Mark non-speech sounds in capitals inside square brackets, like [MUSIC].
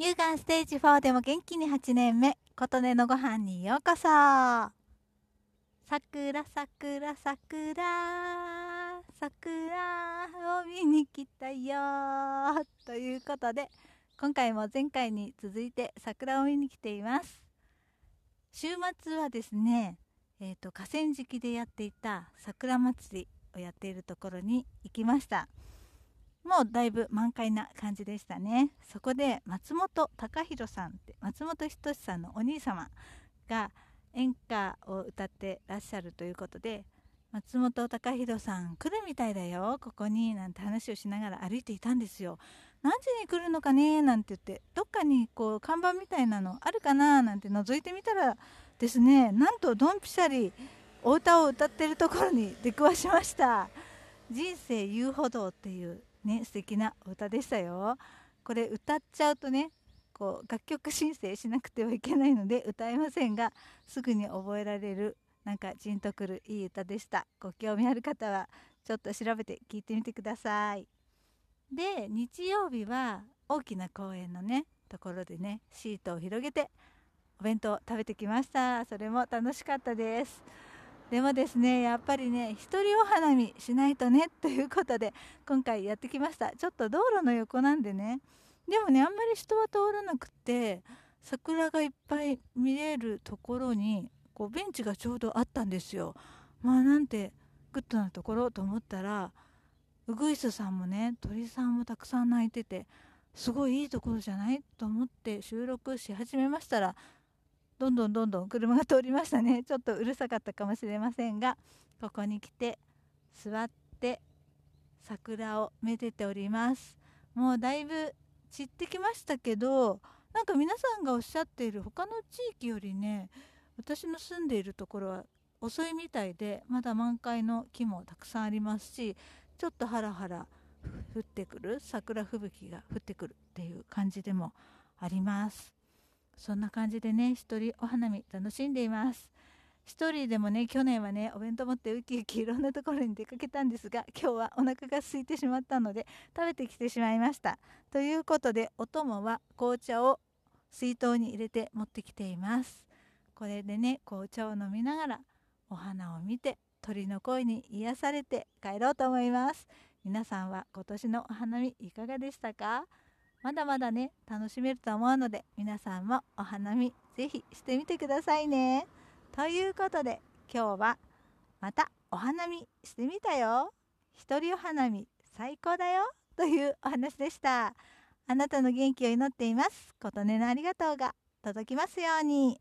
乳がんステージ4でも元気に8年目琴音のご飯にようこそ。桜桜桜。桜を見に来たよということで今回も前回に続いて桜を見に来ています。週末はですねえーと河川敷でやっていた桜祭りをやっているところに行きました。もうだいぶ満開な感じでしたね。そこで松本隆弘さんって松本人志さんのお兄様が演歌を歌ってらっしゃるということで松本隆弘さん来るみたいだよここになんて話をしながら歩いていたんですよ。何時に来るのかねなんて言ってどっかにこう看板みたいなのあるかななんて覗いてみたらですねなんとドンピシャリお歌を歌ってるところに出くわしました。人生遊歩道っていうね素敵な歌でしたよ。これ歌っちゃうとねこう楽曲申請しなくてはいけないので歌えませんがすぐに覚えられるなんかジンとくるいい歌でした。ご興味ある方はちょっと調べて聞いてみてください。で日曜日は大きな公園のねところでねシートを広げてお弁当食べてきました。それも楽しかったです。でもですねやっぱりね一人お花見しないとね [LAUGHS] ということで今回やってきました。ちょっと道路の横なんでね。でもねあんまり人は通らなくて桜がいっぱい見れるところにこうベンチがちょうどあったんですよ。まあなんてグッドなところと思ったらウグイスさんもね鳥さんもたくさん鳴いててすごいいいところじゃない？と思って収録し始めましたらどんどんどんどん車が通りましたね。[LAUGHS] ちょっとうるさかったかもしれませんがここに来て座って桜をめでております。もうだいぶ散ってきましたけどなんか皆さんがおっしゃっている他の地域よりね私の住んでいるところは遅いみたいでまだ満開の木もたくさんありますしちょっとハラハラ降ってくる桜吹雪が降ってくるっていう感じでもあります。そんな感じでね一人お花見楽しんでいます。一人でもね去年はねお弁当持ってウキウキいろんなところに出かけたんですが今日はお腹が空いてしまったので食べてきてしまいました。ということでお供は紅茶を水筒に入れて持ってきています。これでね紅茶を飲みながらお花を見て鳥の声に癒されて帰ろうと思います。皆さんは今年のお花見いかがでしたか？まだまだね楽しめると思うので皆さんもお花見ぜひしてみてくださいね。ということで今日はまたお花見してみたよ。一人お花見最高だよ。というお話でした。あなたの元気を祈っています。琴音のありがとうが届きますように。